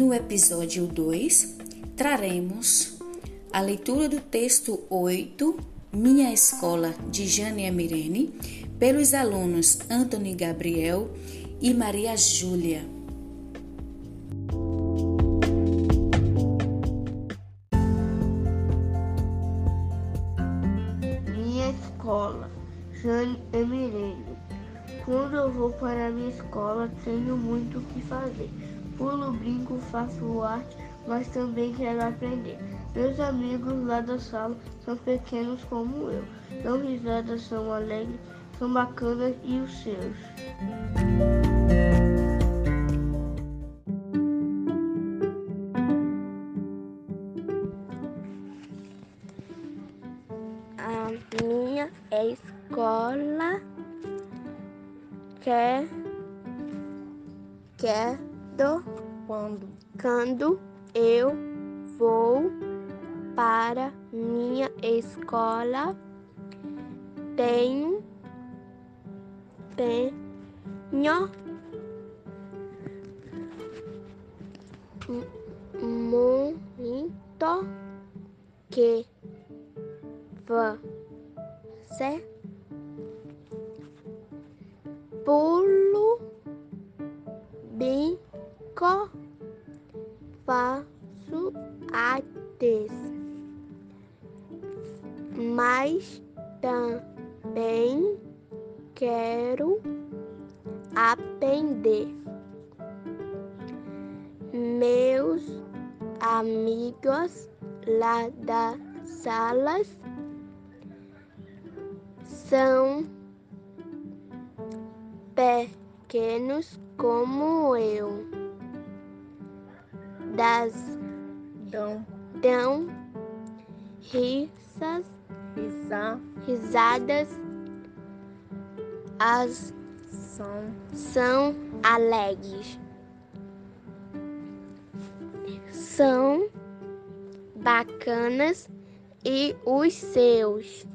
No episódio 2, traremos a leitura do texto 8, Minha Escola, de Jânia Mirene, pelos alunos Anthony Gabriel e Maria Júlia. Minha escola, Jane Emirene. Quando eu vou para a minha escola, tenho muito o que fazer. Pulo, brinco, faço arte, mas também quero aprender. Meus amigos lá da sala são pequenos como eu. Dão risadas, são alegres, são bacanas e os seus. A minha escola quer quero Quando? quando eu vou para minha escola tenho tenho muito que você pulo faço artes mas também quero aprender meus amigos lá das salas são pequenos como eu. Das Dão dão risas, risa, risadas, as são são alegres. São bacanas e os seus.